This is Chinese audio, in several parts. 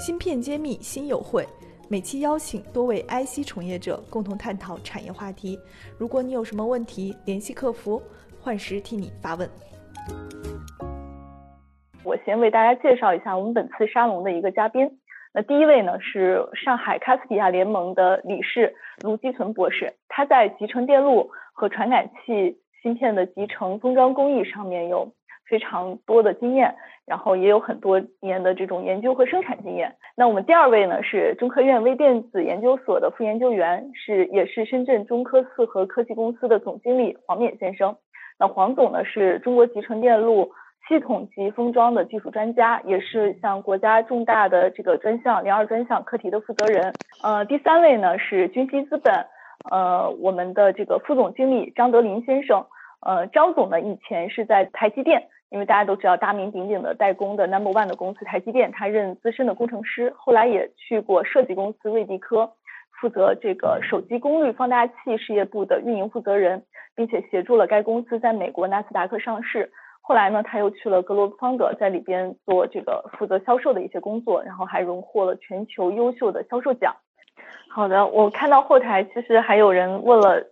芯片揭秘新友会，每期邀请多位 IC 从业者共同探讨产业话题。如果你有什么问题，联系客服，幻时替你发问。我先为大家介绍一下我们本次沙龙的一个嘉宾。那第一位呢是上海卡斯比亚联盟的理事卢基存博士，他在集成电路和传感器芯片的集成封装工艺上面有非常多的经验，然后也有很多年的这种研究和生产经验。那我们第二位呢是中科院微电子研究所的副研究员，是也是深圳中科四核科技公司的总经理黄冕先生。那黄总呢是中国集成电路。系统级封装的技术专家，也是像国家重大的这个专项零二专项课题的负责人。呃，第三位呢是君熙资本，呃，我们的这个副总经理张德林先生。呃，张总呢以前是在台积电，因为大家都知道大名鼎鼎的代工的 number one 的公司台积电，他任资深的工程师，后来也去过设计公司瑞迪科，负责这个手机功率放大器事业部的运营负责人，并且协助了该公司在美国纳斯达克上市。后来呢，他又去了格罗方德，在里边做这个负责销售的一些工作，然后还荣获了全球优秀的销售奖。好的，我看到后台其实还有人问了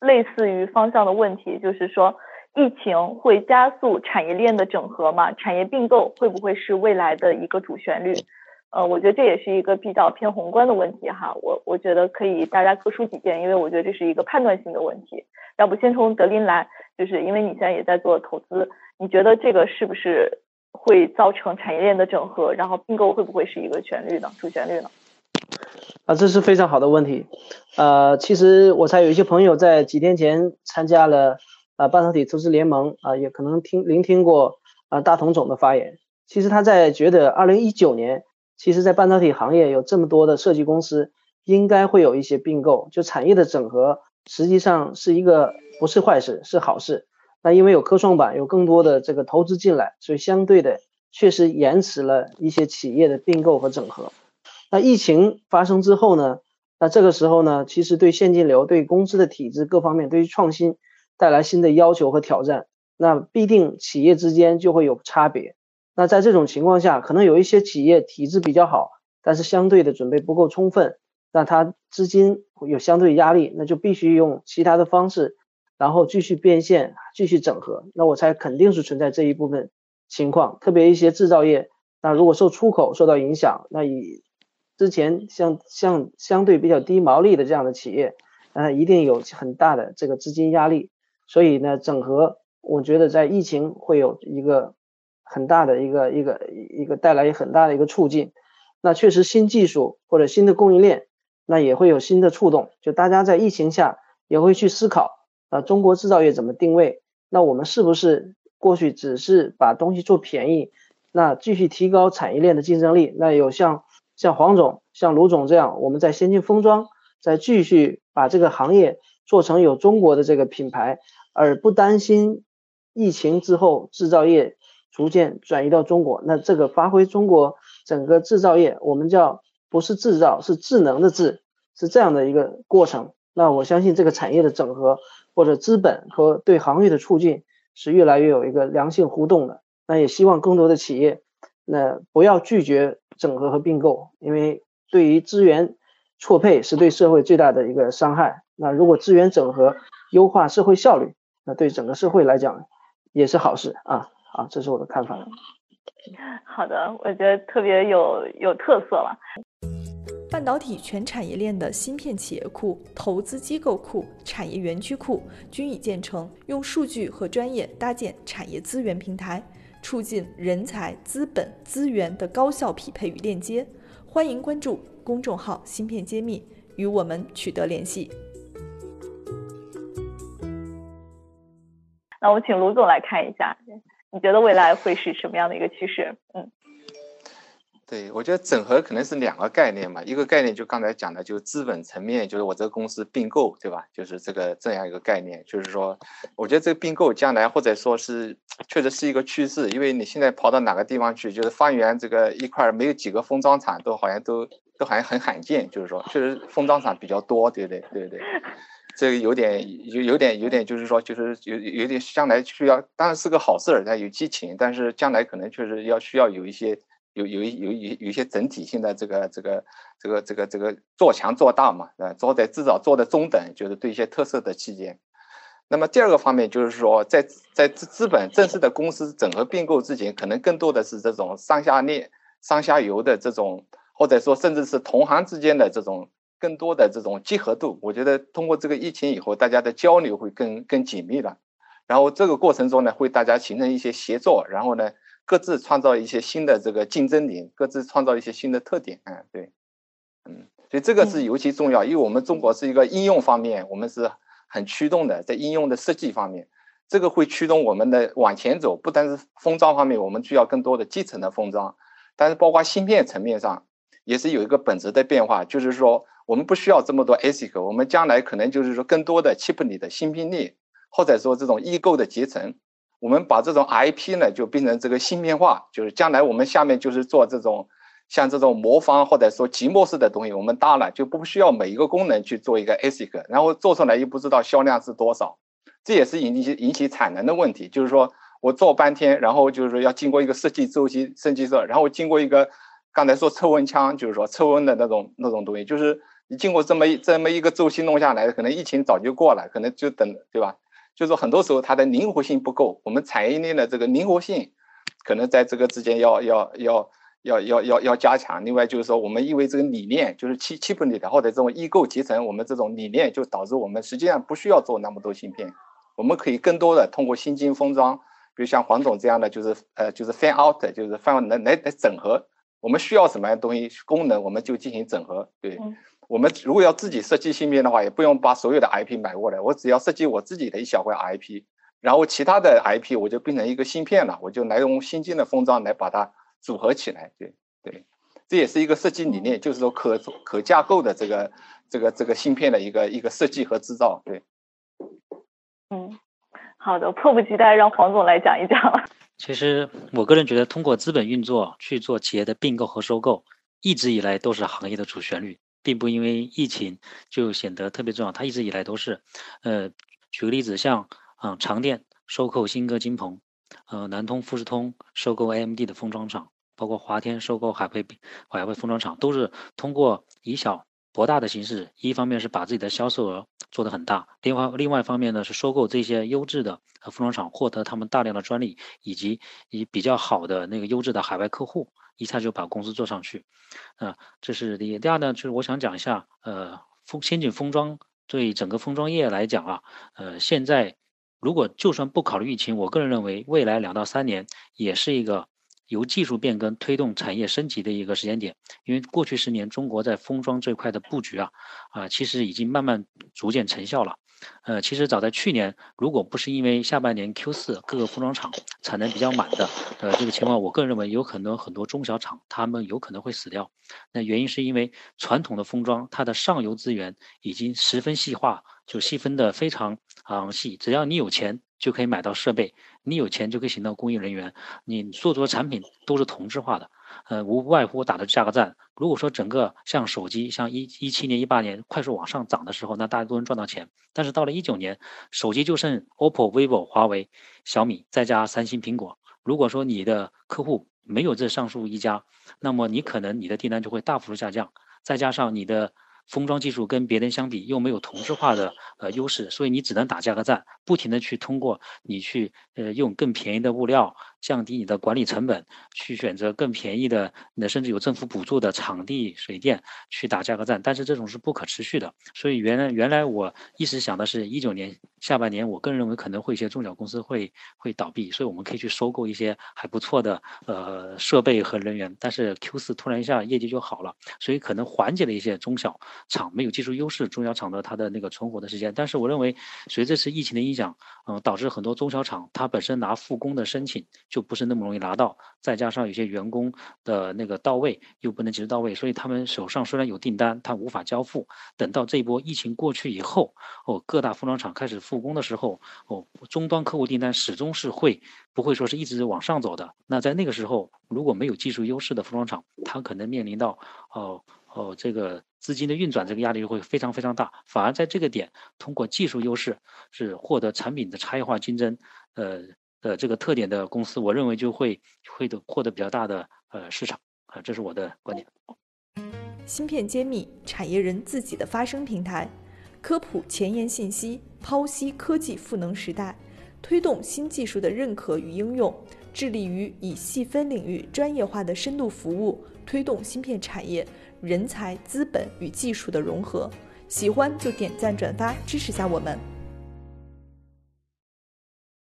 类似于方向的问题，就是说疫情会加速产业链的整合吗？产业并购会不会是未来的一个主旋律？呃，我觉得这也是一个比较偏宏观的问题哈。我我觉得可以大家各抒己见，因为我觉得这是一个判断性的问题。要不先从德林来，就是因为你现在也在做投资。你觉得这个是不是会造成产业链的整合？然后并购会不会是一个旋律呢？主旋律呢？啊，这是非常好的问题。呃，其实我才有一些朋友在几天前参加了啊半导体投资联盟啊，也可能听聆听过啊大同总的发言。其实他在觉得二零一九年，其实在半导体行业有这么多的设计公司，应该会有一些并购，就产业的整合，实际上是一个不是坏事，是好事。那因为有科创板，有更多的这个投资进来，所以相对的确实延迟了一些企业的并购和整合。那疫情发生之后呢？那这个时候呢，其实对现金流、对公司的体制各方面，对于创新带来新的要求和挑战。那必定企业之间就会有差别。那在这种情况下，可能有一些企业体质比较好，但是相对的准备不够充分，那它资金有相对压力，那就必须用其他的方式。然后继续变现，继续整合，那我猜肯定是存在这一部分情况。特别一些制造业，那如果受出口受到影响，那以之前像像相对比较低毛利的这样的企业，呃，一定有很大的这个资金压力。所以呢，整合我觉得在疫情会有一个很大的一个一个一个带来很大的一个促进。那确实新技术或者新的供应链，那也会有新的触动。就大家在疫情下也会去思考。啊，中国制造业怎么定位？那我们是不是过去只是把东西做便宜？那继续提高产业链的竞争力？那有像像黄总、像卢总这样，我们在先进封装，再继续把这个行业做成有中国的这个品牌，而不担心疫情之后制造业逐渐转移到中国。那这个发挥中国整个制造业，我们叫不是制造，是智能的智，是这样的一个过程。那我相信这个产业的整合。或者资本和对行业的促进是越来越有一个良性互动的，那也希望更多的企业，那不要拒绝整合和并购，因为对于资源错配是对社会最大的一个伤害。那如果资源整合优化社会效率，那对整个社会来讲也是好事啊！啊，这是我的看法。好的，我觉得特别有有特色了。半导体全产业链的芯片企业库、投资机构库、产业园区库均已建成，用数据和专业搭建产业资源平台，促进人才、资本、资源的高效匹配与链接。欢迎关注公众号“芯片揭秘”，与我们取得联系。那我请卢总来看一下，你觉得未来会是什么样的一个趋势？嗯。对，我觉得整合可能是两个概念嘛，一个概念就刚才讲的，就资本层面，就是我这个公司并购，对吧？就是这个这样一个概念，就是说，我觉得这个并购将来或者说是确实是一个趋势，因为你现在跑到哪个地方去，就是方圆这个一块没有几个封装厂，都好像都都好像很罕见，就是说，确实封装厂比较多，对不对？对对，这个有点有有点有点，就是说，就是有有点将来需要，当然是个好事儿，它有激情，但是将来可能确实要需要有一些。有有有有有一些整体性的这个这个这个这个这个做强做大嘛，呃，做在至少做的中等，就是对一些特色的企业。那么第二个方面就是说，在在资资本正式的公司整合并购之前，可能更多的是这种上下链、上下游的这种，或者说甚至是同行之间的这种更多的这种结合度。我觉得通过这个疫情以后，大家的交流会更更紧密了。然后这个过程中呢，会大家形成一些协作，然后呢，各自创造一些新的这个竞争点，各自创造一些新的特点。嗯，对，嗯，所以这个是尤其重要，因为我们中国是一个应用方面，我们是。很驱动的，在应用的设计方面，这个会驱动我们的往前走。不单是封装方面，我们需要更多的基层的封装，但是包括芯片层面上，也是有一个本质的变化，就是说我们不需要这么多 ASIC，我们将来可能就是说更多的 chip 里的芯片力，或者说这种异构的集成，我们把这种 IP 呢就变成这个芯片化，就是将来我们下面就是做这种。像这种魔方或者说即墨式的东西，我们搭了就不需要每一个功能去做一个 ASIC，然后做出来又不知道销量是多少，这也是引起引起产能的问题。就是说我做半天，然后就是说要经过一个设计周期、升级色，然后经过一个刚才说测温枪，就是说测温的那种那种东西，就是经过这么一这么一个周期弄下来，可能疫情早就过了，可能就等对吧？就是说很多时候它的灵活性不够，我们产业链的这个灵活性，可能在这个之间要要要。要要要要加强。另外就是说，我们因为这个理念，就是七七分里的或者这种异构集成，我们这种理念就导致我们实际上不需要做那么多芯片，我们可以更多的通过新晶封装，比如像黄总这样的，就是呃就是 fan out，就是放来来来整合。我们需要什么样东西功能，我们就进行整合。对，我们如果要自己设计芯片的话，也不用把所有的 IP 买过来，我只要设计我自己的一小块 IP，然后其他的 IP 我就变成一个芯片了，我就来用新进的封装来把它。组合起来，对对，这也是一个设计理念，就是说可可架构的这个这个这个芯片的一个一个设计和制造，对。嗯，好的，迫不及待让黄总来讲一讲了。其实我个人觉得，通过资本运作去做企业的并购和收购，一直以来都是行业的主旋律，并不因为疫情就显得特别重要。它一直以来都是，呃，举个例子，像嗯长电收购新歌金鹏，呃南通富士通收购 AMD 的封装厂。包括华天收购海汇海汇封装厂，都是通过以小博大的形式。一方面是把自己的销售额做得很大，另外另外一方面呢是收购这些优质的服装厂，获得他们大量的专利，以及以比较好的那个优质的海外客户，一下就把公司做上去。啊，这是第一。第二呢，就是我想讲一下，呃，封先进封装对整个封装业来讲啊，呃，现在如果就算不考虑疫情，我个人认为未来两到三年也是一个。由技术变更推动产业升级的一个时间点，因为过去十年中国在封装这块的布局啊，啊，其实已经慢慢逐渐成效了。呃，其实早在去年，如果不是因为下半年 Q 四各个封装厂产能比较满的，呃，这个情况，我个人认为有可能很多中小厂他们有可能会死掉。那原因是因为传统的封装它的上游资源已经十分细化，就细分的非常啊细，只要你有钱。就可以买到设备，你有钱就可以请到供应人员，你做出的产品都是同质化的，呃，无外乎打的价格战。如果说整个像手机，像一一七年、一八年快速往上涨的时候，那大家都能赚到钱。但是到了一九年，手机就剩 OPPO、vivo、华为、小米，再加三星、苹果。如果说你的客户没有这上述一家，那么你可能你的订单就会大幅度下降，再加上你的。封装技术跟别人相比又没有同质化的呃优势，所以你只能打价格战，不停的去通过你去呃用更便宜的物料。降低你的管理成本，去选择更便宜的，那甚至有政府补助的场地、水电去打价格战，但是这种是不可持续的。所以原来原来我一直想的是一九年下半年，我个人认为可能会一些中小公司会会倒闭，所以我们可以去收购一些还不错的呃设备和人员。但是 Q 四突然一下业绩就好了，所以可能缓解了一些中小厂没有技术优势中小厂的它的那个存活的时间。但是我认为随这次疫情的影响，嗯，导致很多中小厂它本身拿复工的申请。就不是那么容易拿到，再加上有些员工的那个到位又不能及时到位，所以他们手上虽然有订单，他无法交付。等到这一波疫情过去以后，哦，各大服装厂开始复工的时候，哦，终端客户订单始终是会不会说是一直往上走的。那在那个时候，如果没有技术优势的服装厂，他可能面临到哦哦这个资金的运转这个压力就会非常非常大。反而在这个点，通过技术优势是获得产品的差异化竞争，呃。的这个特点的公司，我认为就会会的获得比较大的呃市场。啊，这是我的观点。芯片揭秘，产业人自己的发声平台，科普前沿信息，剖析科技赋能时代，推动新技术的认可与应用，致力于以细分领域专业化的深度服务，推动芯片产业人才、资本与技术的融合。喜欢就点赞转发支持下我们。